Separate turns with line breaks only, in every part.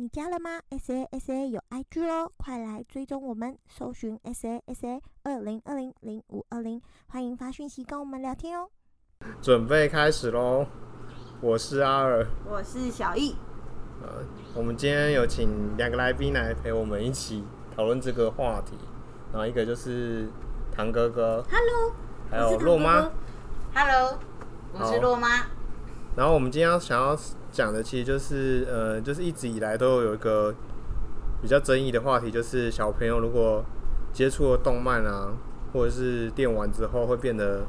你加了吗？S A S A 有 IG 哦，快来追踪我们，搜寻 S A S A 二零二零零五二零，欢迎发讯息跟我们聊天哦。
准备开始喽！我是阿尔，
我是小易。
呃，我们今天有请两个来宾来陪我们一起讨论这个话题，然后一个就是唐哥哥
，Hello，
还有洛妈
，Hello，我是洛妈。
然后我们今天要想要讲的，其实就是呃，就是一直以来都有一个比较争议的话题，就是小朋友如果接触了动漫啊，或者是电玩之后，会变得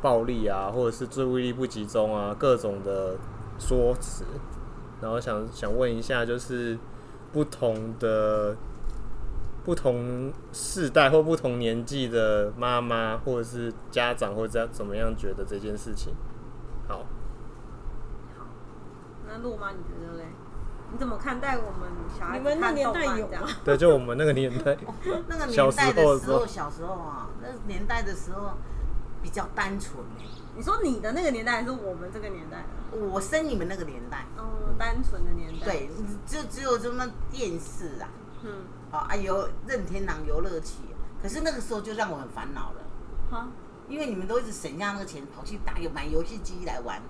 暴力啊，或者是注意力不集中啊，各种的说辞。然后想想问一下，就是不同的不同世代或不同年纪的妈妈或者是家长，或者怎么样觉得这件事情？好。
那路吗？你觉得嘞？你怎么看待我们小孩？
你们那年代有吗？
对，就我们那个年代，
那个年代的时候，小时候啊，那年代的时候比较单纯。
你说你的那个年代还是我们这个年代？
我生你们那个年代。
哦，单纯的年代。
对，就只有这么电视啊，嗯，啊，有任天堂游乐器。可是那个时候就让我很烦恼了。哈？因为你们都一直省下那个钱，跑去打有买游戏机来玩，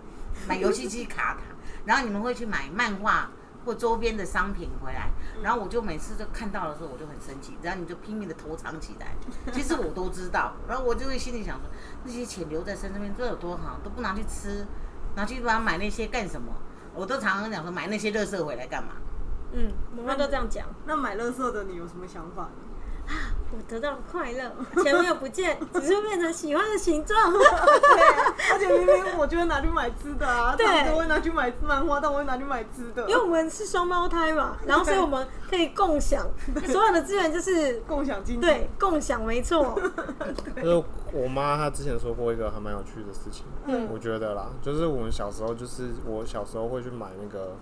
买游戏机卡塔。然后你们会去买漫画或周边的商品回来，然后我就每次就看到的时候我就很生气，然后你就拼命的偷藏起来。其实我都知道，然后我就会心里想说，那些钱留在身边这有多好，都不拿去吃，拿去帮买那些干什么？我都常常讲说买那些乐色回来干嘛？
嗯，妈妈都这样讲。
那买乐色的你有什么想法？
啊，我得到了快乐，钱没有不见，只是变成喜欢的形状。
对，而且明明我就会拿去买吃的啊，对，我会拿去买漫画，但我会拿去买吃的。
因为我们是双胞胎嘛，然后所以我们可以共享所有的资源，就是
共享经济。
对，共享没错。
就是我妈她之前说过一个还蛮有趣的事情，嗯，我觉得啦，就是我们小时候，就是我小时候会去买那个，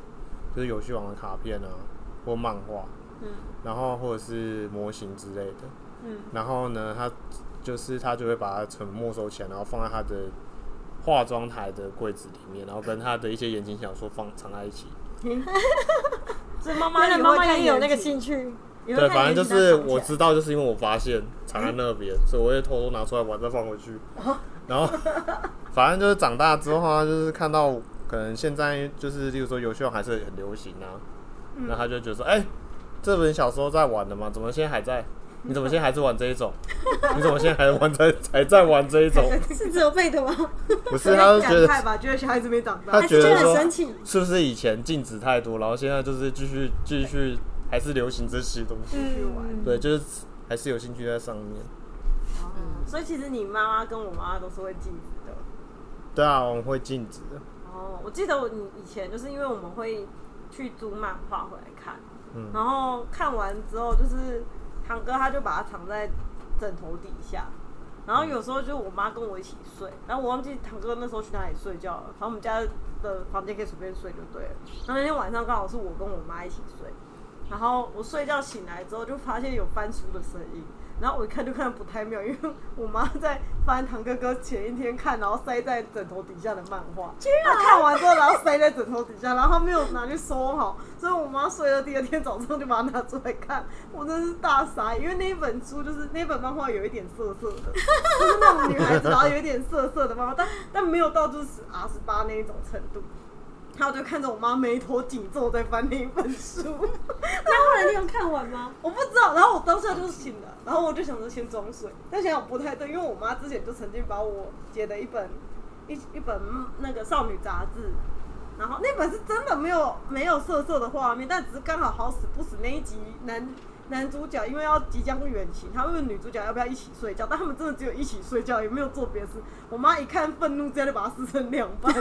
就是游戏王的卡片啊，或漫画。然后或者是模型之类的，嗯，然后呢，他就是他就会把它存没收起来，然后放在他的化妆台的柜子里面，然后跟他的一些言情小说放藏在一起。
所以妈妈的妈妈也有那个兴趣，
对，反正就是我知道，就是因为我发现藏在那边，所以我会偷偷拿出来玩，再放回去。然后反正就是长大之后，就是看到可能现在就是，例如说游戏王还是很流行啊，那他就觉得说，哎。这本小时候在玩的吗？怎么现在还在？你怎么现在还是玩这一种？你怎么现在还玩在还在玩这一种？
是责备的吗？
不是，他是觉得
觉得小孩子没长大，
他觉得
说
是不是以前禁止太多，然后现在就是继续继续还是流行这些东西去玩？对，就是还是有兴趣在上面。
哦，所以其实你妈妈跟我妈妈都是会禁止的。
对啊，我们会禁止的。
哦，我记得我你以前就是因为我们会去租漫画回来看。然后看完之后，就是堂哥他就把它藏在枕头底下，然后有时候就我妈跟我一起睡，然后我忘记堂哥那时候去哪里睡觉了，反正我们家的房间可以随便睡就对了。然后那天晚上刚好是我跟我妈一起睡，然后我睡觉醒来之后就发现有翻书的声音。然后我一看就看不太妙，因为我妈在翻堂哥哥前一天看，然后塞在枕头底下的漫画。她看完之后，然后塞在枕头底下，然后他没有拿去收好，所以我妈睡了第二天早上就把它拿出来看，我真是大傻，因为那一本书就是那本漫画有一点涩涩的，就是那种女孩子然后有一点涩涩的漫画，但但没有到就是 R 十八那一种程度。然后我就看着我妈眉头紧皱在翻那一本书，
那后来你有看完吗？
我不知道。然后我当下就醒了，然后我就想着先装睡，但想想不太对，因为我妈之前就曾经把我借的一本一一本那个少女杂志，然后那本是真的没有没有色色的画面，但只是刚好好死不死那一集男。男主角因为要即将远行，他问女主角要不要一起睡觉，但他们真的只有一起睡觉，也没有做别的事。我妈一看愤怒，直接就把它撕成两半。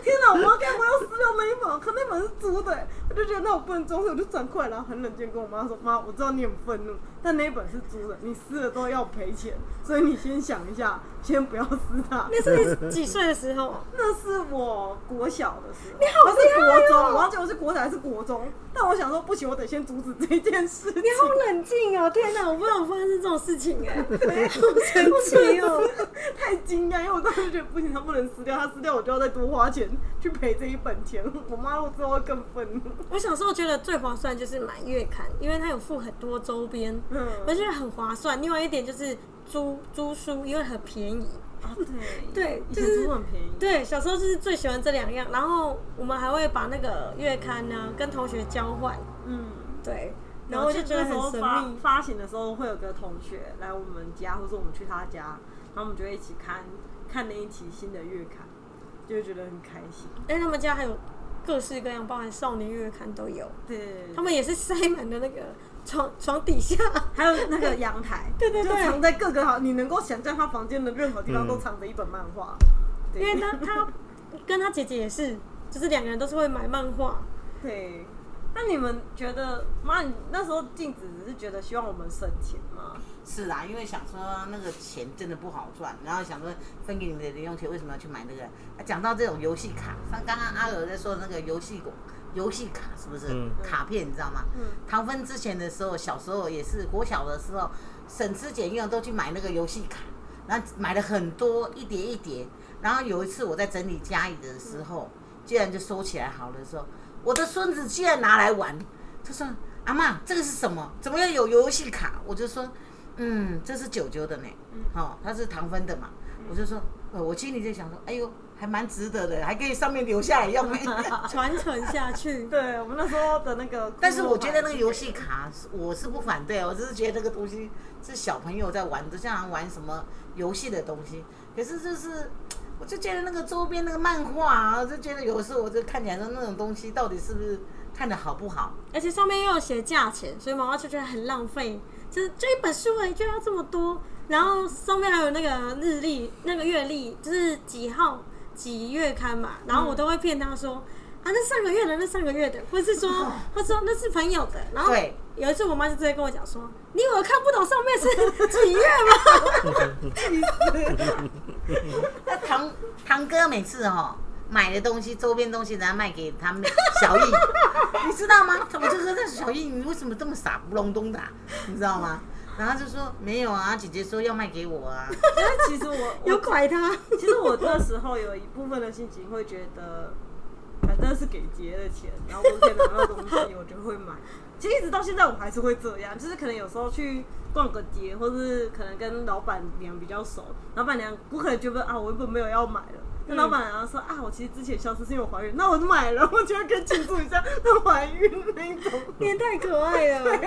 我妈该不会要撕掉那一本？可那本是租的，我就觉得那我不能装，我就转过来，然后很冷静跟我妈说：“妈，我知道你很愤怒，但那一本是租的，你撕了都要赔钱，所以你先想一下，先不要撕它。”
那是你几岁的时候？
那是我国小的时候，你好是国中，我忘记我是国小还是国中。但我想说，不行，我得先阻止这件事。你
好冷静哦！天哪，我不知道发生这种事情哎，好神奇哦！
太惊讶，因为我当时觉得不行，他不能撕掉，他撕掉我就要再多花钱去赔这一本钱。我妈我之后会更愤怒。
我小时候觉得最划算就是买月刊，因为它有附很多周边，嗯，我觉得很划算。另外一点就是租租书，因为很便宜。
啊对，
对，就是
很便宜。
对，小时候就是最喜欢这两样。然后我们还会把那个月刊呢跟同学交换。嗯，对。然后我就觉得很神秘。
发行的时候会有个同学来我们家，或者我们去他家，然后我们就一起看看那一期新的月刊，就会觉得很开心。
哎，他们家还有。各式各样，包含少年月刊都有。
对，
他们也是塞满了那个床床底下，
还有那个阳台。
对对对，
藏在各个好，你能够想象他房间的任何地方都藏着一本漫画。
因为他他跟他姐姐也是，就是两个人都是会买漫画。
对。那你们觉得，妈，你那时候镜子只是觉得希望我们省钱吗？
是啊，因为想说那个钱真的不好赚，然后想说分给你们的零用钱，为什么要去买那个？讲到这种游戏卡，像刚刚阿尔在说的那个游戏游戏卡，是不是？卡片你知道吗？嗯。唐芬之前的时候，小时候也是国小的时候，省吃俭用都去买那个游戏卡，然后买了很多一叠一叠，然后有一次我在整理家里的时候，竟然就收起来好了时候。我的孙子竟然拿来玩，他说：“阿妈，这个是什么？怎么要有游戏卡？”我就说：“嗯，这是九九的呢，好，他是糖分的嘛。”我就说：“呃，我心里在想说，哎呦，还蛮值得的，还可以上面留下来用，
传承下去。”
对我们那时候的那个，
但是我觉得那个游戏卡，我是不反对，我只是觉得这个东西是小朋友在玩，就像玩什么游戏的东西，可是就是。我就觉得那个周边那个漫画啊，我就觉得有时候我就看起来说那种东西到底是不是看的好不好？
而且上面又有写价钱，所以妈妈就觉得很浪费。就是这一本书哎，就要这么多，然后上面还有那个日历、那个月历，就是几号几月刊嘛。然后我都会骗他说，那上个月的，那上个月的，或是说，他说那是朋友的。然后有一次我妈就直接跟我讲说，你以为看不懂上面是几
月吗？那堂堂哥每次哈买的东西周边东西，然后卖给他们小易，你知道吗？我就说那小易，你为什么这么傻不隆咚的？你知道吗？然后就说没有啊，姐姐说要卖给我啊。
其实我
有拐他。
其实我那时候有一部分的心情会觉得，那是给结的钱，然后我可以拿到东西，我就会买。其实一直到现在我还是会这样，就是可能有时候去。逛个街，或是可能跟老板娘比较熟，老板娘不可能觉得啊，我根本没有要买了。跟老板娘说啊，我其实之前消失是因为我怀孕，那我就买了，我觉得可以庆祝一下她怀孕那种。
也太可爱了，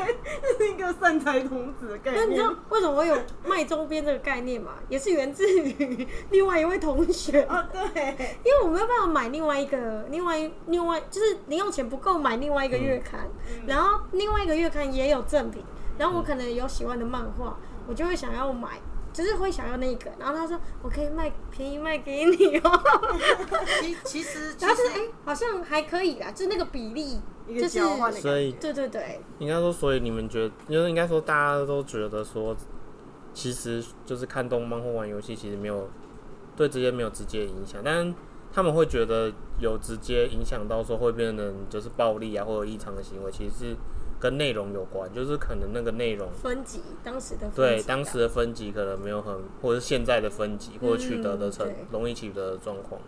这是一个善财童子的概念。那
你知道为什么我有卖周边这个概念吗？也是源自于 另外一位同学
啊，对，
因为我没有办法买另外一个，另外另外就是零用钱不够买另外一个月刊，然后另外一个月刊也有赠品。然后我可能有喜欢的漫画，我就会想要买，就是会想要那个。然后他说我可以卖便宜卖给你
哦。其其实，
然后就是哎，好像还可以啦，就那个比例，就是
所以
对对对。
应该说，所以你们觉得，就是应该说大家都觉得说，其实就是看动漫或玩游戏，其实没有对这些没有直接影响，但他们会觉得有直接影响到说会变成就是暴力啊或者异常的行为，其实是。跟内容有关，就是可能那个内容
分级，当时的
对当时的分级可能没有很，或者是现在的分级或者取得的成容易取得的状况。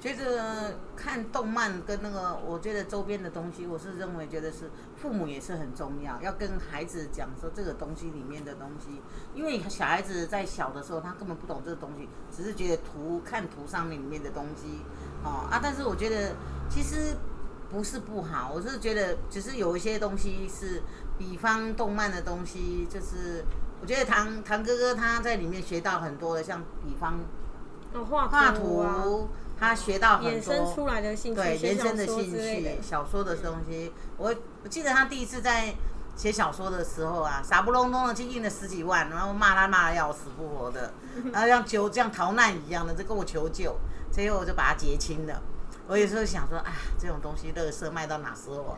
觉得看动漫跟那个，我觉得周边的东西，我是认为觉得是父母也是很重要，要跟孩子讲说这个东西里面的东西，因为小孩子在小的时候他根本不懂这个东西，只是觉得图看图上面里面的东西，哦啊，但是我觉得其实。不是不好，我是觉得只是有一些东西是，比方动漫的东西，就是我觉得唐唐哥哥他在里面学到很多的，像比方
画画
图，他学到很多，
衍生出来的兴趣，
对，延伸的兴趣，小说的东西。我我记得他第一次在写小说的时候啊，傻不隆咚的，去印了十几万，然后骂他骂的要死不活的，然后像求像逃难一样的就跟我求救，最后我就把他结清了。我有时候想说啊，这种东西乐色卖到哪时候？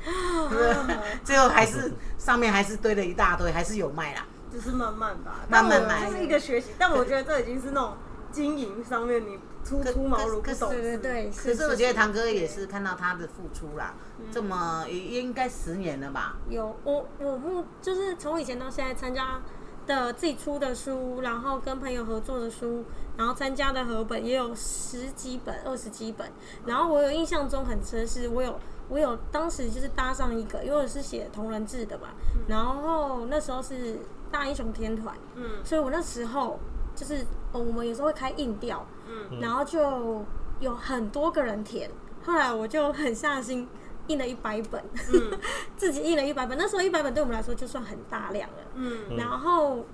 最后还是上面还是堆了一大堆，还是有卖啦。
就是慢慢吧，
慢慢买，
就是一个学习。但我觉得这已经是那种经营上面你初出茅庐不懂
对对对。
可是我觉得堂哥也是看到他的付出啦，这么也应该十年了吧？
有我我目就是从以前到现在参加。的自己出的书，然后跟朋友合作的书，然后参加的合本也有十几本、二十几本。然后我有印象中很深，是我有我有当时就是搭上一个，因为我是写同人志的嘛。然后那时候是大英雄天团，嗯，所以我那时候就是我们有时候会开硬调，嗯，然后就有很多个人填。后来我就很下心。印了一百本，自己印了一百本。那时候一百本对我们来说就算很大量了。嗯，然后，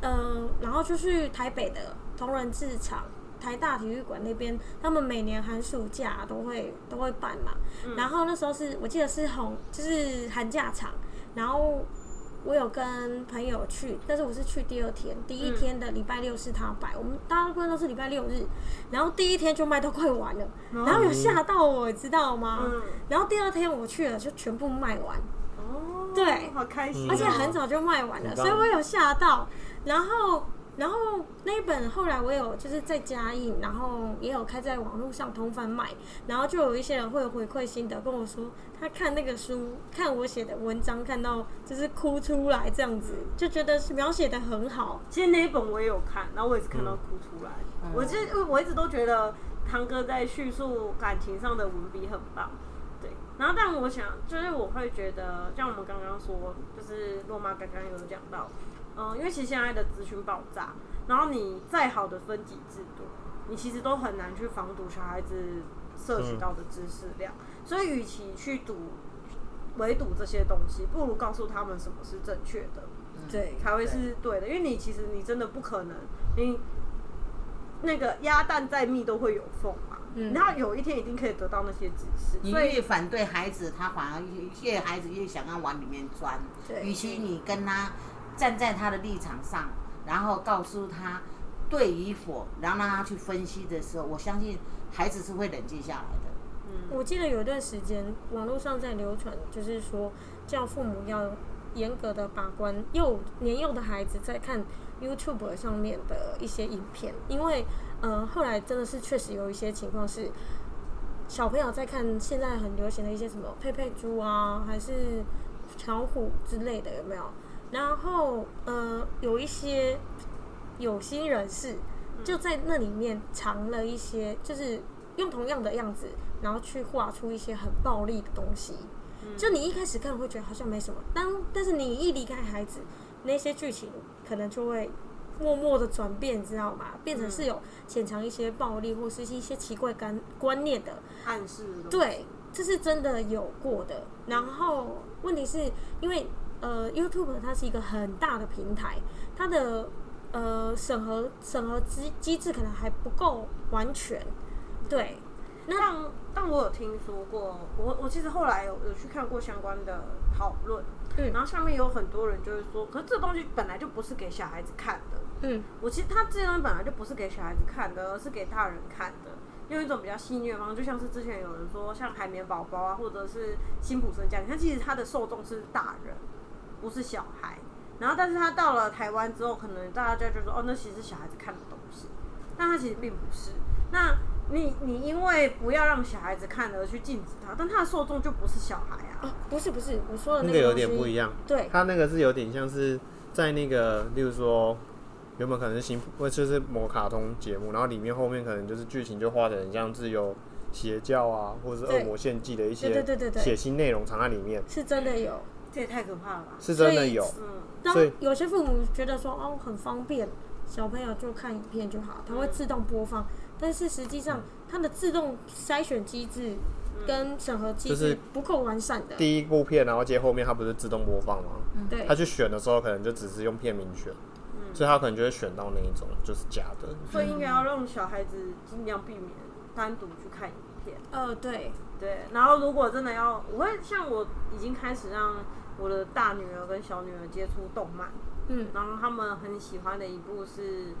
呃，然后就去台北的同仁制场、台大体育馆那边，他们每年寒暑假都会都会办嘛。然后那时候是我记得是红，就是寒假场，然后。我有跟朋友去，但是我是去第二天，第一天的礼拜六是他摆，我们大部分都是礼拜六日，然后第一天就卖到快完了，然后有吓到我，知道吗？然后第二天我去了，就全部卖完。
哦，
对，
好开心，
而且很早就卖完了，所以我有吓到，然后。然后那一本后来我有就是在加印，然后也有开在网络上通贩卖，然后就有一些人会有回馈心得跟我说，他看那个书，看我写的文章，看到就是哭出来这样子，就觉得是描写的很好。
其实那一本我也有看，然后我也是看到哭出来。我其实我一直都觉得堂哥在叙述感情上的文笔很棒，对。然后但我想就是我会觉得，像我们刚刚说，就是洛妈刚刚有讲到。嗯，因为其实现在的资讯爆炸，然后你再好的分级制度，你其实都很难去防堵小孩子摄取到的知识量。所以，与其去堵、围堵这些东西，不如告诉他们什么是正确的，
对，
才会是对的。因为你其实你真的不可能，你那个鸭蛋再密都会有缝嘛。嗯，然后有一天一定可以得到那些知识。
你越反对孩子，他反而越孩子越想要往里面钻。
对，
与其你跟他。站在他的立场上，然后告诉他对与否，然后让他去分析的时候，我相信孩子是会冷静下来的。
嗯，我记得有一段时间网络上在流传，就是说叫父母要严格的把关幼年幼的孩子在看 YouTube 上面的一些影片，因为呃后来真的是确实有一些情况是小朋友在看现在很流行的一些什么佩佩猪啊，还是巧虎之类的，有没有？然后，呃，有一些有心人士就在那里面藏了一些，就是用同样的样子，然后去画出一些很暴力的东西。就你一开始看会觉得好像没什么，当但是你一离开孩子，那些剧情可能就会默默的转变，知道吗？变成是有潜藏一些暴力或是一些奇怪观观念的
暗示。
对，这是真的有过的。然后问题是因为。呃，YouTube 它是一个很大的平台，它的呃审核审核机机制可能还不够完全。对，
那但但我有听说过，我我其实后来有有去看过相关的讨论，嗯，然后下面有很多人就是说，可是这东西本来就不是给小孩子看的，嗯，我其实它这些东西本来就不是给小孩子看的，而是给大人看的，用一种比较戏谑的方式，就像是之前有人说，像海绵宝宝啊，或者是辛普森家庭，它其实它的受众是大人。不是小孩，然后但是他到了台湾之后，可能大家就说哦，那其实是小孩子看的东西，但他其实并不是。那你你因为不要让小孩子看而去禁止他，但他的受众就不是小孩啊。
不是不是，我说的
那个有点不一样。
对，
他那个是有点像是在那个，例如说原本可能是新或就是某卡通节目，然后里面后面可能就是剧情就画的很像是有邪教啊，或者是恶魔献祭的一些血腥内容藏在里面，
是真的有。
这也太可怕了吧！
是真的有，
嗯，当有些父母觉得说哦很方便，小朋友就看影片就好，它会自动播放。但是实际上，它的自动筛选机制跟审核机制不够完善的。
第一部片，然后接后面，它不是自动播放吗？
对。
他去选的时候，可能就只是用片名选，所以他可能就会选到那一种就是假的。
所以应该要让小孩子尽量避免单独去看影片。
呃，对
对。然后如果真的要，我会像我已经开始让。我的大女儿跟小女儿接触动漫，嗯，然后他们很喜欢的一部是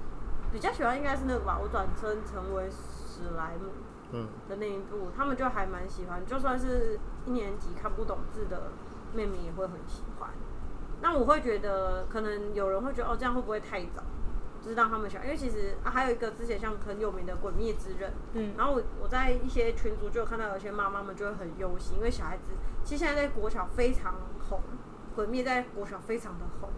比较喜欢，应该是那个吧。我转身成为史莱姆，嗯的那一部，他们就还蛮喜欢，就算是一年级看不懂字的妹妹也会很喜欢。那我会觉得，可能有人会觉得哦，这样会不会太早？就是让他们想，因为其实啊，还有一个之前像很有名的《鬼灭之刃》，嗯，然后我我在一些群组就有看到有些妈妈们就会很忧心，因为小孩子其实现在在国小非常红，《鬼灭》在国小非常的红，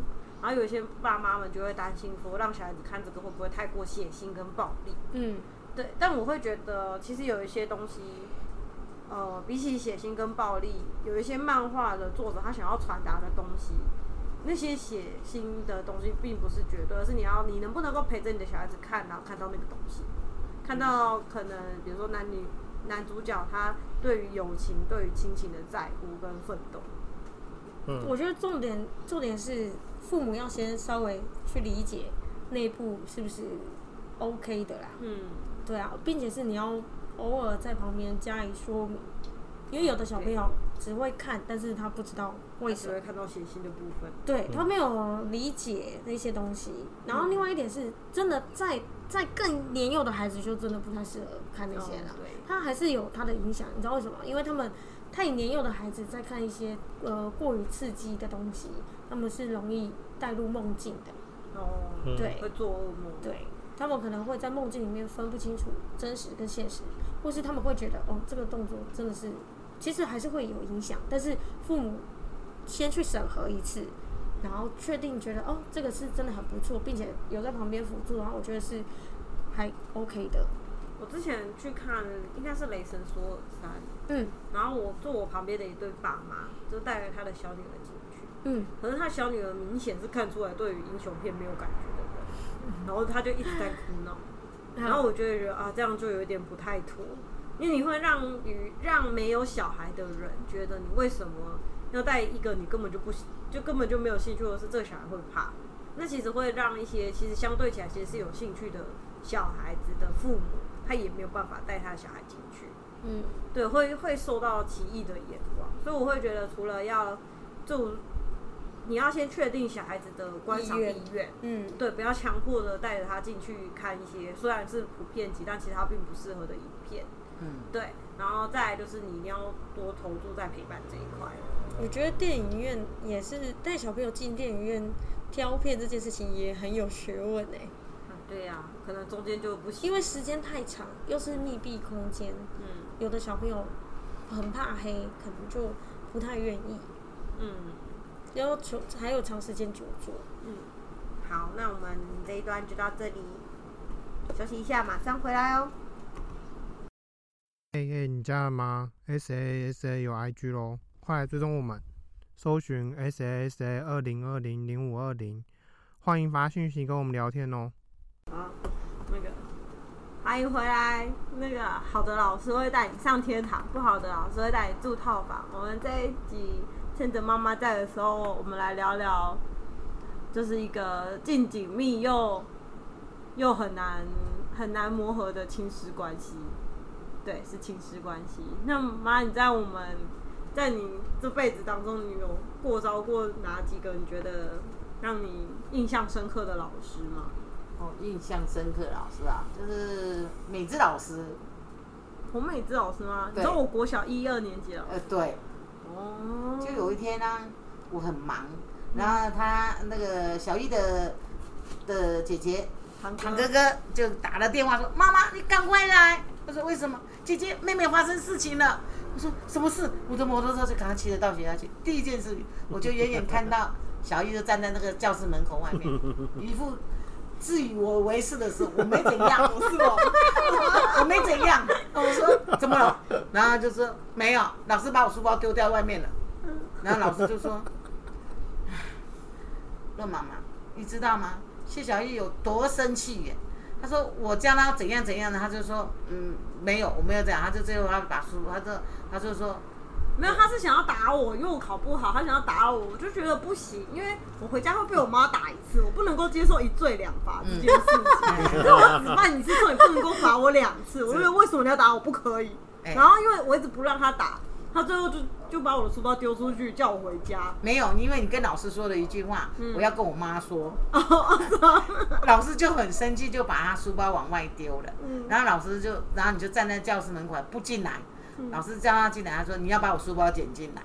然后有一些爸妈们就会担心说，让小孩子看这个会不会太过血腥跟暴力？嗯，对。但我会觉得，其实有一些东西，呃，比起血腥跟暴力，有一些漫画的作者他想要传达的东西。那些血腥的东西并不是绝对，而是你要你能不能够陪着你的小孩子看，然后看到那个东西，看到可能比如说男女男主角他对于友情、对于亲情的在乎跟奋斗。
嗯，我觉得重点重点是父母要先稍微去理解内部是不是 OK 的啦。嗯，对啊，并且是你要偶尔在旁边加以说明。因为有的小朋友只会看，但是他不知道为什么
会看到血腥的部分。
对他没有理解那些东西。然后另外一点是，真的在在更年幼的孩子就真的不太适合看那些了。对，他还是有他的影响。你知道为什么？因为他们太年幼的孩子在看一些呃过于刺激的东西，他们是容易带入梦境的。哦，对，
会做噩梦。
对，他们可能会在梦境里面分不清楚真实跟现实，或是他们会觉得哦，这个动作真的是。其实还是会有影响，但是父母先去审核一次，然后确定觉得哦，这个是真的很不错，并且有在旁边辅助，然后我觉得是还 OK 的。
我之前去看应该是《雷神索尔三》，嗯，然后我坐我旁边的一对爸妈就带着他的小女儿进去，嗯，可是他小女儿明显是看出来对于英雄片没有感觉的人，然后他就一直在哭闹，然后我觉得啊，这样就有一点不太妥。因为你会让与让没有小孩的人觉得你为什么要带一个你根本就不就根本就没有兴趣的是这个小孩会怕，那其实会让一些其实相对起来其实是有兴趣的小孩子的父母，他也没有办法带他的小孩进去。嗯，对，会会受到奇异的眼光，所以我会觉得除了要就你要先确定小孩子的观赏意愿，嗯，对，不要强迫的带着他进去看一些虽然是普遍级，但其实他并不适合的影片。嗯，对，然后再来就是你一定要多投注在陪伴这一块。
我觉得电影院也是带小朋友进电影院挑片这件事情也很有学问哎。
啊，对呀，可能中间就不行，
因为时间太长，又是密闭空间，嗯，有的小朋友很怕黑，可能就不太愿意。嗯，要求还有长时间久坐。
嗯，好，那我们这一段就到这里，休息一下，马上回来哦。
哎哎，你加了吗？S A S A 有 I G 喽，快来追踪我们，搜寻 S A S A 二零二零零五二零，欢迎发信息跟我们聊天哦。
好，那个欢迎回来。那个好的老师会带你上天堂，不好的老师会带你住套房。我们这一集趁着妈妈在的时候，我们来聊聊，就是一个既紧密又又很难很难磨合的亲师关系。对，是亲师关系。那妈，你在我们，在你这辈子当中，你有过招过哪几个你觉得让你印象深刻的老师吗？
哦，印象深刻的老师啊，就是美智老师。
洪美智老师吗？你说我国小一二年级了。
呃，对。哦。就有一天呢，我很忙，然后他那个小艺的的姐姐唐哥哥就打了电话说：“妈妈，你赶快来。”他说：“为什么？”姐姐，妹妹发生事情了。我说什么事？我的摩托车就赶快骑着到学校去。第一件事，我就远远看到小易就站在那个教室门口外面，一副自以我为是的时候，我没怎样，我是我，我没怎样。我说怎么了？然后就说没有，老师把我书包丢掉外面了。然后老师就说：“乐妈妈，你知道吗？谢小艺有多生气耶？”他说我叫他怎样怎样的，他就说嗯没有我没有这样，他就最后他把书，他就他就说
没有，他是想要打我，因为我考不好，他想要打我，我就觉得不行，因为我回家会被我妈打一次，我不能够接受一罪两罚这件事情，所以我只骂你次后，你不能够罚我两次，我觉得为什么你要打我不可以？然后因为我一直不让他打，他最后就就把我的书包丢出去，叫我回家。
没有，因为你跟老师说了一句话，我要跟我妈说。老师就很生气，就把他书包往外丢了。嗯然后老师就，然后你就站在教室门口不进来。老师叫他进来，他说你要把我书包捡进来。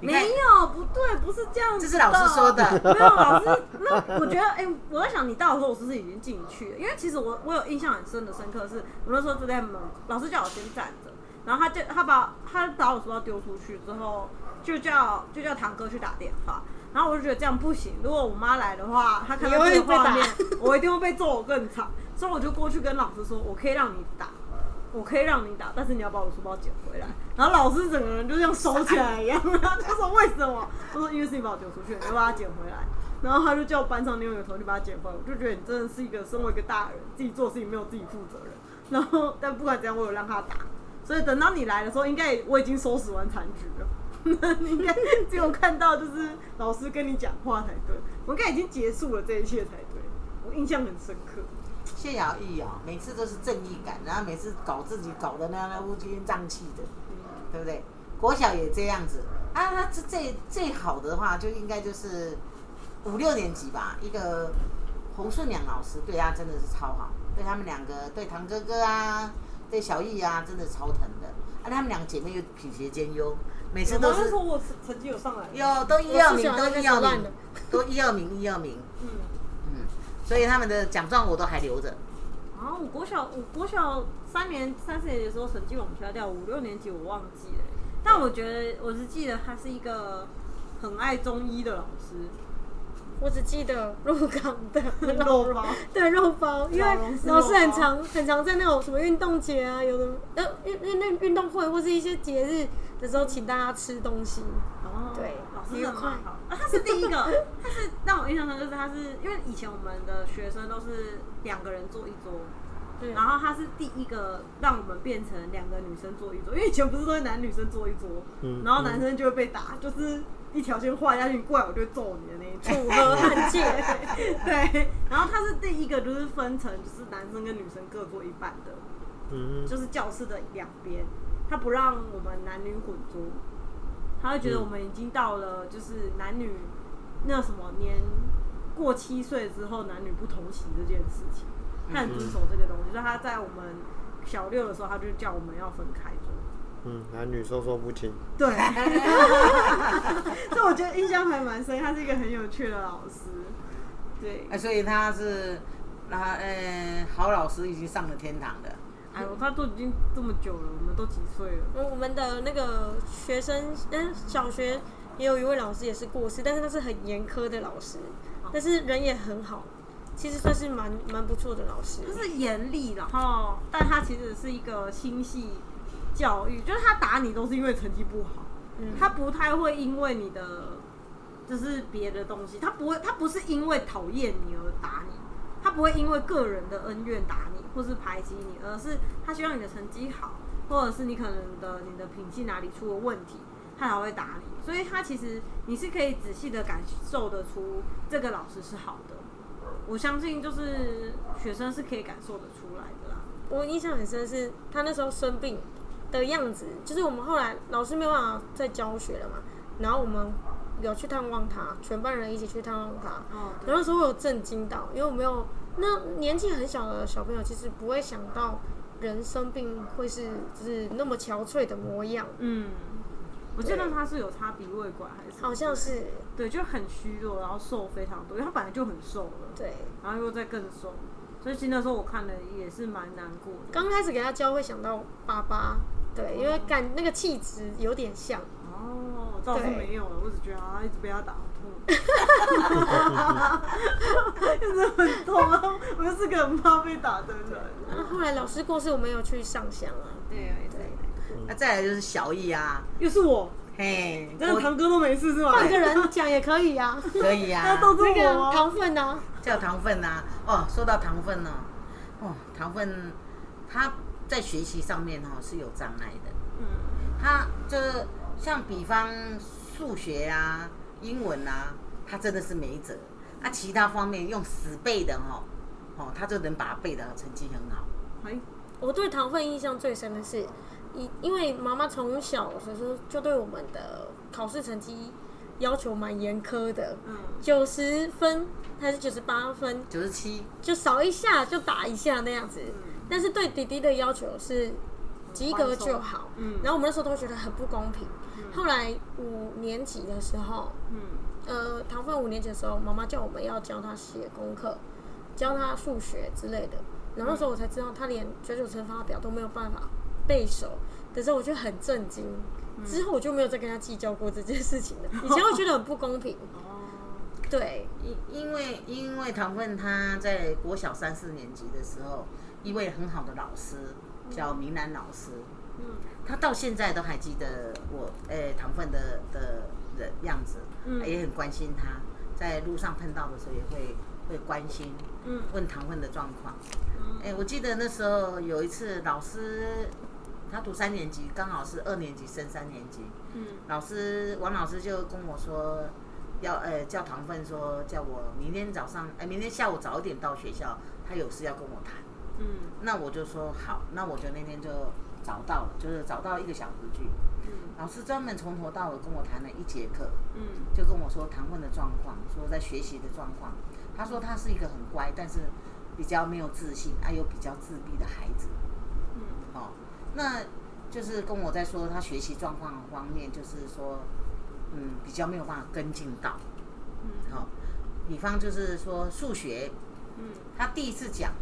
没有，不对，不是这样子。
这是老师说的。
没有，老师，那我觉得，哎，我在想，你到的时候，我是不是已经进去了？因为其实我我有印象很深的深刻是，我那时候就在门，老师叫我先站着，然后他就他把他把我书包丢出去之后，就叫就叫堂哥去打电话，然后我就觉得这样不行，如果我妈来的话，她看到这个画面，我一定会被揍更惨，所以我就过去跟老师说，我可以让你打。我可以让你打，但是你要把我书包捡回来。然后老师整个人就像收起来一样，他说为什么？他说因为是你把我丢出去，你要把它捡回来。然后他就叫班上另外一个同学把它捡回来。我就觉得你真的是一个身为一个大人，自己做事情没有自己负责任。然后但不管怎样，我有让他打。所以等到你来的时候，应该我已经收拾完残局了。你 应该只有看到就是老师跟你讲话才对。我应该已经结束了这一切才对。我印象很深刻。
谢瑶义啊，每次都是正义感，然后每次搞自己搞的那那乌烟瘴气的，对不对？国小也这样子啊，那这最最好的话就应该就是五六年级吧，一个洪顺良老师对他真的是超好，对他们两个，对堂哥哥啊，对小易啊，真的超疼的。啊，他们两个姐妹又品学兼优，每次都是。
说我成成绩有上来。
有，都一二名，都一二名，都一二名，一二名。嗯。所以他们的奖状我都还留着。
啊，我国小我国小三年三四年级的时候成绩往下掉，五六年级我忘记了。但我觉得我是记得他是一个很爱中医的老师。
我只记得鹿港的
肉包，
对肉包，因为老师很常很常在那种什么运动节啊，有的呃运运运运动会或是一些节日的时候，请大家吃东西。哦，对，
老师很好。啊，他是第一个，他是让我印象深就是他是因为以前我们的学生都是两个人坐一桌，对，然后他是第一个让我们变成两个女生坐一桌，因为以前不是都是男女生坐一桌，嗯，然后男生就会被打，就是一条线画下去，过来我就揍你的那一
种，楚河汉界，
对，然后他是第一个就是分成就是男生跟女生各坐一半的，嗯，就是教室的两边，他不让我们男女混桌。他会觉得我们已经到了，就是男女那什么年过七岁之后男女不同席这件事情，他很遵守这个东西。所以他在我们小六的时候，他就叫我们要分开坐。
嗯，男女授受不亲。
对。所以我觉得印象还蛮深，他是一个很有趣的老师。对。
所以他是那呃好老师，已经上了天堂的。
哎呦，他都已经这么久了，我们都几岁了？
我我们的那个学生，嗯，小学也有一位老师也是过世，但是他是很严苛的老师，但是人也很好，其实算是蛮蛮不错的老师。
就是严厉，然后，但他其实是一个心系教育，就是他打你都是因为成绩不好，嗯，他不太会因为你的就是别的东西，他不会，他不是因为讨厌你而打你。他不会因为个人的恩怨打你，或是排挤你，而是他希望你的成绩好，或者是你可能的你的品性哪里出了问题，他才会打你。所以他其实你是可以仔细的感受得出这个老师是好的。我相信就是学生是可以感受得出来的啦。
我印象很深是他那时候生病的样子，就是我们后来老师没有办法再教学了嘛，然后我们。有去探望他，全班人一起去探望他。哦。然后那时候我有震惊到，因为我没有那年纪很小的小朋友，其实不会想到人生病会是就是那么憔悴的模样。
嗯。我记得他是有插鼻胃管还是？
好像是。
对，就很虚弱，然后瘦非常多，因为他本来就很瘦了。
对。
然后又再更瘦，所以其实那时候我看了也是蛮难过的。
刚开始给他教会想到爸爸，对，因为感那个气质有点像。
哦，倒是没有了，我只觉得啊，一直被他打痛，一 直很痛啊！我就是个很怕被打的人。
那后来老师过世，我没有去上香啊。
对啊，对。
那再来就是小易啊，
又是我，嘿，真的堂哥都没事是吗？
换个人讲也可以啊，
可以呀。
那都是我
糖分呢？
叫糖分呐。哦，说到糖分呢，哦，糖分他在学习上面哈是有障碍的。嗯，他就是。像比方数学啊、英文啊，他真的是没辙。那其他方面用死背的哈，哦，他就能把它背的成绩很好。
哎，我对糖分印象最深的是，因因为妈妈从小的时候就对我们的考试成绩要求蛮严苛的，嗯，九十分还是九十八分，
九十七，
就少一下就打一下那样子。但是对弟弟的要求是及格就好，嗯，然后我们那时候都会觉得很不公平。后来五年级的时候，嗯，呃，唐凤五年级的时候，妈妈叫我们要教他写功课，教他数学之类的。然后那时候我才知道，他连九九乘法表都没有办法背熟。可是我就很震惊，之后我就没有再跟他计较过这件事情了。以前会觉得很不公平。哦，对，
因因为因为唐凤他在国小三四年级的时候，一位很好的老师叫明兰老师。嗯，他到现在都还记得我，诶，糖分的的的样子，嗯，也很关心他，在路上碰到的时候也会会关心，嗯，问糖分的状况，哎，我记得那时候有一次老师，他读三年级，刚好是二年级升三年级，嗯，老师王老师就跟我说，要，呃，叫糖分说叫我明天早上，哎，明天下午早一点到学校，他有事要跟我谈，嗯，那我就说好，那我就那天就。找到了，就是找到一个小时去。嗯，老师专门从头到尾跟我谈了一节课。嗯，就跟我说唐混的状况，说在学习的状况。他说他是一个很乖，但是比较没有自信，还有比较自闭的孩子。嗯，哦，那就是跟我在说他学习状况方面，就是说，嗯，比较没有办法跟进到。嗯，好，比方就是说数学，嗯，他第一次讲，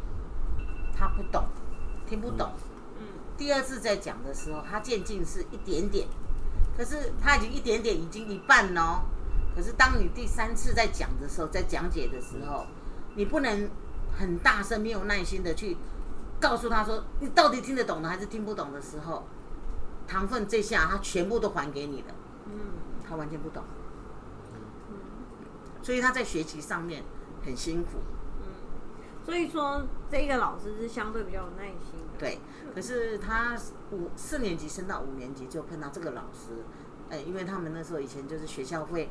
他不懂，听不懂。嗯第二次在讲的时候，他渐进是一点点，可是他已经一点点已经一半喽。可是当你第三次在讲的时候，在讲解的时候，你不能很大声、没有耐心的去告诉他说你到底听得懂的还是听不懂的时候，糖分这下他全部都还给你了。嗯，他完全不懂。嗯，所以他在学习上面很辛苦。
嗯，所以说这个老师是相对比较有耐心。
对，可是他五四年级升到五年级就碰到这个老师，哎，因为他们那时候以前就是学校会，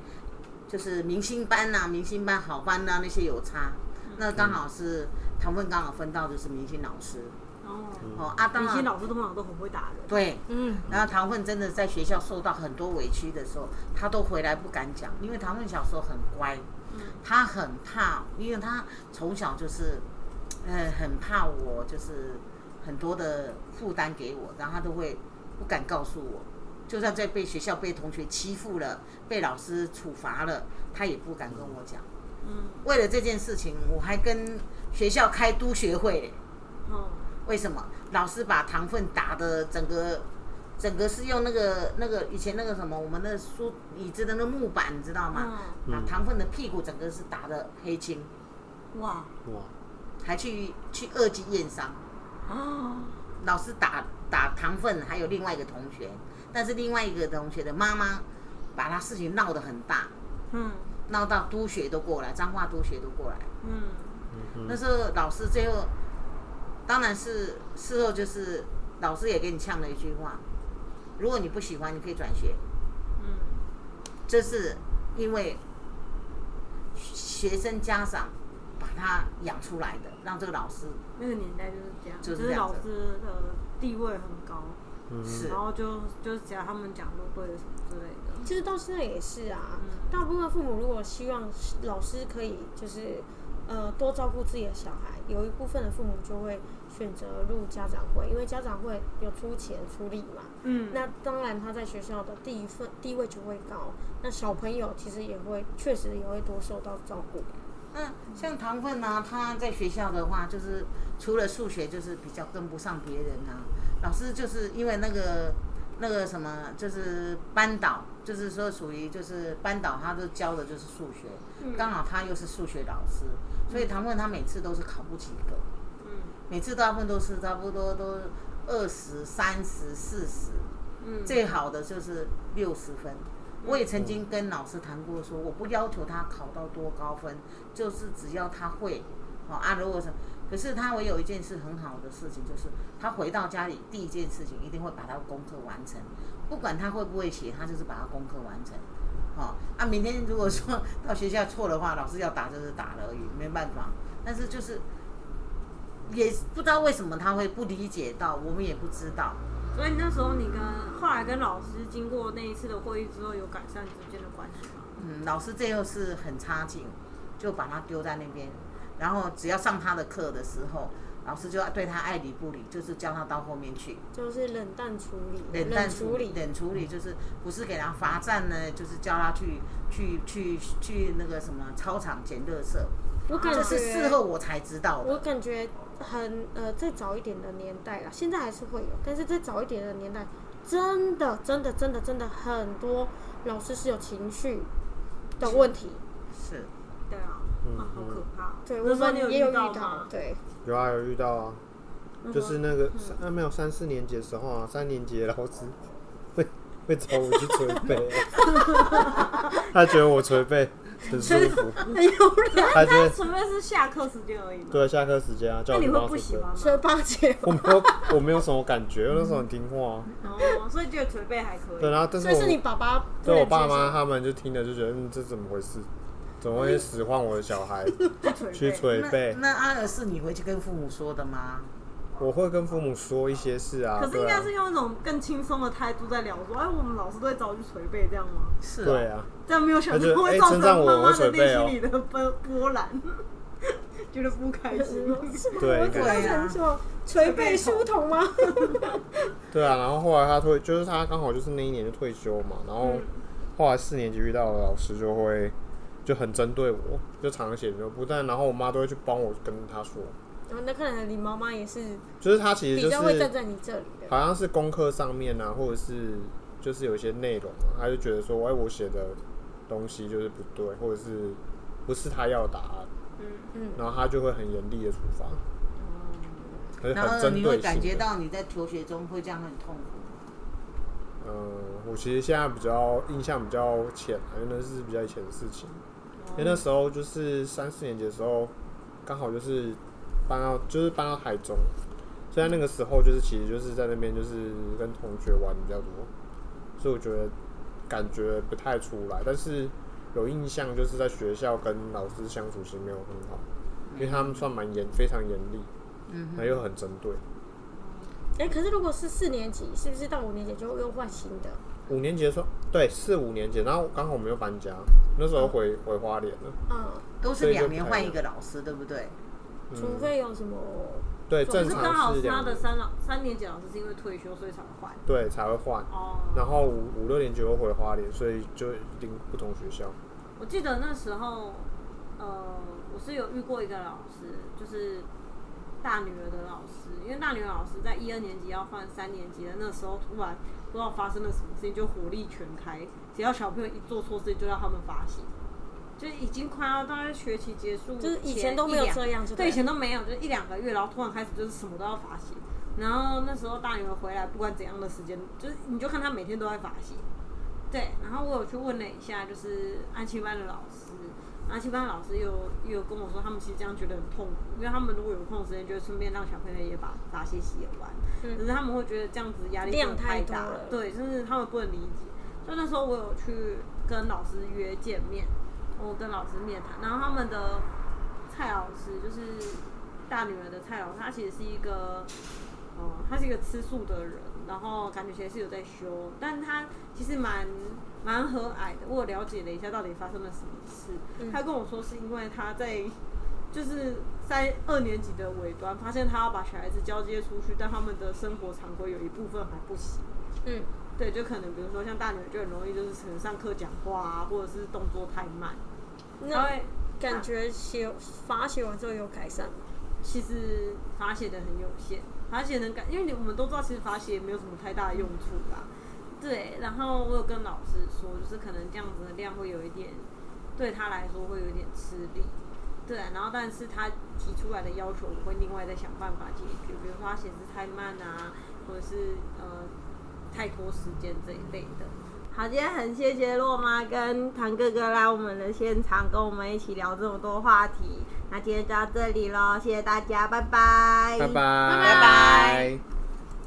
就是明星班呐，明星班好班呐那些有差，那刚好是唐凤刚好分到的是明星老师。哦，
哦，阿当明星老师通常都很会打人。
对，嗯，然后唐凤真的在学校受到很多委屈的时候，他都回来不敢讲，因为唐凤小时候很乖，嗯，他很怕，因为他从小就是，呃，很怕我就是。很多的负担给我，然后他都会不敢告诉我，就算在被学校被同学欺负了，被老师处罚了，他也不敢跟我讲。嗯，为了这件事情，我还跟学校开督学会。哦，为什么？老师把糖分打的整个，整个是用那个那个以前那个什么，我们的书椅子的那木板，你知道吗？嗯。把糖分的屁股整个是打的黑青。哇哇！还去去二级验伤。哦，老师打打糖分，还有另外一个同学，但是另外一个同学的妈妈把他事情闹得很大，嗯，闹到督学都过来，脏话督学都过来，嗯，那时候老师最后，当然是事后就是老师也给你呛了一句话，如果你不喜欢，你可以转学，嗯，这是因为学生家长把。他养出来的，让这个老师
那个年代就是这样，就是老师的地位很高，是，然后就就只要他们讲都对什么之类的。
其实到现在也是啊，大部分父母如果希望老师可以就是呃多照顾自己的小孩，有一部分的父母就会选择入家长会，因为家长会有出钱出力嘛。嗯，那当然他在学校的第一份地位就会高，那小朋友其实也会确实也会多受到照顾。
嗯，像唐奋呢，他在学校的话，就是除了数学，就是比较跟不上别人啊。老师就是因为那个那个什么，就是班导，就是说属于就是班导，他都教的就是数学，刚好他又是数学老师，所以唐奋他每次都是考不及格。嗯，每次大部分都是差不多都二十三十四十，嗯，最好的就是六十分。我也曾经跟老师谈过，说我不要求他考到多高分，就是只要他会，好啊，如果是，可是他唯有一件事很好的事情，就是他回到家里第一件事情一定会把他功课完成，不管他会不会写，他就是把他功课完成，好啊，明天如果说 到学校错的话，老师要打就是打了而已，没办法，但是就是也不知道为什么他会不理解到，我们也不知道。
所以那时候你跟后来跟老师经过那一次的会议之后，有改善之间的关系吗？
嗯，老师这又是很差劲，就把他丢在那边，然后只要上他的课的时候。老师就要对他爱理不理，就是叫他到后面去，
就是冷淡处理，
冷淡
处理，
冷处理，就是不是给他罚站呢，就是叫他去去去去那个什么操场捡垃圾。
我感觉
是事后我才知道
的。我感觉很呃，再早一点的年代啦，现在还是会有，但是再早一点的年代，真的真的真的真的很多老师是有情绪的问题。
是，
对啊，啊，好可怕。
对，我
们
也有
遇
到，对。
有啊，有遇到啊，就是那个三没有三四年级的时候啊，三年级的老师会 会找我去捶背，他觉得我捶背很舒服，
很有人。他纯粹是下课时间而已
对，下课时间啊，叫
你会不喜欢吗？
捶八节，
我没有，我没有什么感觉，我那时候很听话。
哦，所以觉得捶背还可以。
对，然后但
是是你爸爸，
对我爸妈他们就听了就觉得，嗯，这怎么回事？怎么会使唤我的小孩 去捶背？
那阿尔是你回去跟父母说的吗？
我会跟父母说一些事啊。
可是应该是用一种更轻松的态度在聊，说：“哎，我们老师都会找我去捶背，这样吗？”
是。
啊对啊。
这样没有想到会造成妈妈的内心里的波波澜，觉得不开心。
对
对啊。捶背书童吗？
对啊，然后后来他退，就是他刚好就是那一年就退休嘛，然后。后来四年级遇到的老师就会就很针对我，就常写就不但，然后我妈都会去帮我跟他说。
然后那可能你妈妈也是，
就是他其实就是
会站在你这里的，
好像是功课上面啊，或者是就是有一些内容，他就觉得说，哎，我写的东西就是不对，或者是不是他要答案，嗯嗯，然后他就会很严厉的处罚。
哦，然后你会感觉到你在求学中会这样很痛苦。
嗯，我其实现在比较印象比较浅，因为那是比较以前的事情。因为那时候就是三四年级的时候，刚好就是搬到就是搬到台中，所以那个时候就是其实就是在那边就是跟同学玩比较多，所以我觉得感觉不太出来，但是有印象就是在学校跟老师相处其实没有很好，因为他们算蛮严，非常严厉，嗯，又很针对。
哎，可是如果是四年级，是不是到五年级就又换新的？
五年级的时候，对，四五年级，然后刚好我们又搬家，那时候回回花莲了。
嗯，都是两年换一个老师，对不对？
除非有什么。
对，正常是
刚好他的三老三年级老师是因为退休，所以才会换。
对，才会换。哦。然后五五六年级又回花莲，所以就定不同学校。
我记得那时候，呃，我是有遇过一个老师，就是。大女儿的老师，因为大女儿老师在一二年级要换三年级的那时候，突然不知道发生了什么事情，就火力全开，只要小朋友一做错事，就让他们罚写，就已经快要到学期结束，
就是以前都没有这样，
对，以前都没有，就一两个月，然后突然开始就是什么都要罚写，然后那时候大女儿回来，不管怎样的时间，就是你就看她每天都在罚写，对，然后我有去问了一下，就是安琪班的老师。阿七班老师又又跟我说，他们其实这样觉得很痛苦，因为他们如果有空时间，就会顺便让小朋友也把杂些写完。嗯。可是他们会觉得这样子压力太大了，对，就是他们不能理解。所以那时候我有去跟老师约见面，我跟老师面谈。然后他们的蔡老师就是大女儿的蔡老师，他其实是一个，哦，他是一个吃素的人，然后感觉其实是有在修，但他其实蛮。蛮和蔼的，我了解了一下到底发生了什么事。他跟我说是因为他在就是在二年级的尾端，发现他要把小孩子交接出去，但他们的生活常规有一部分还不行。嗯，对，就可能比如说像大女儿就很容易就是可能上课讲话啊，或者是动作太慢。
那感觉写罚写完之后有改善吗？
其实罚写的很有限，罚写能改，因为你我们都知道，其实罚写没有什么太大的用处吧。对，然后我有跟老师说，就是可能这样子的量会有一点，对他来说会有点吃力。对，然后但是他提出来的要求，我会另外再想办法解决，比如说他写字太慢啊，或者是呃太拖时间这一类的。好，今天很谢谢洛妈跟唐哥哥来我们的现场，跟我们一起聊这么多话题。那今天就到这里喽，谢谢大家，拜拜，
拜拜，
拜拜。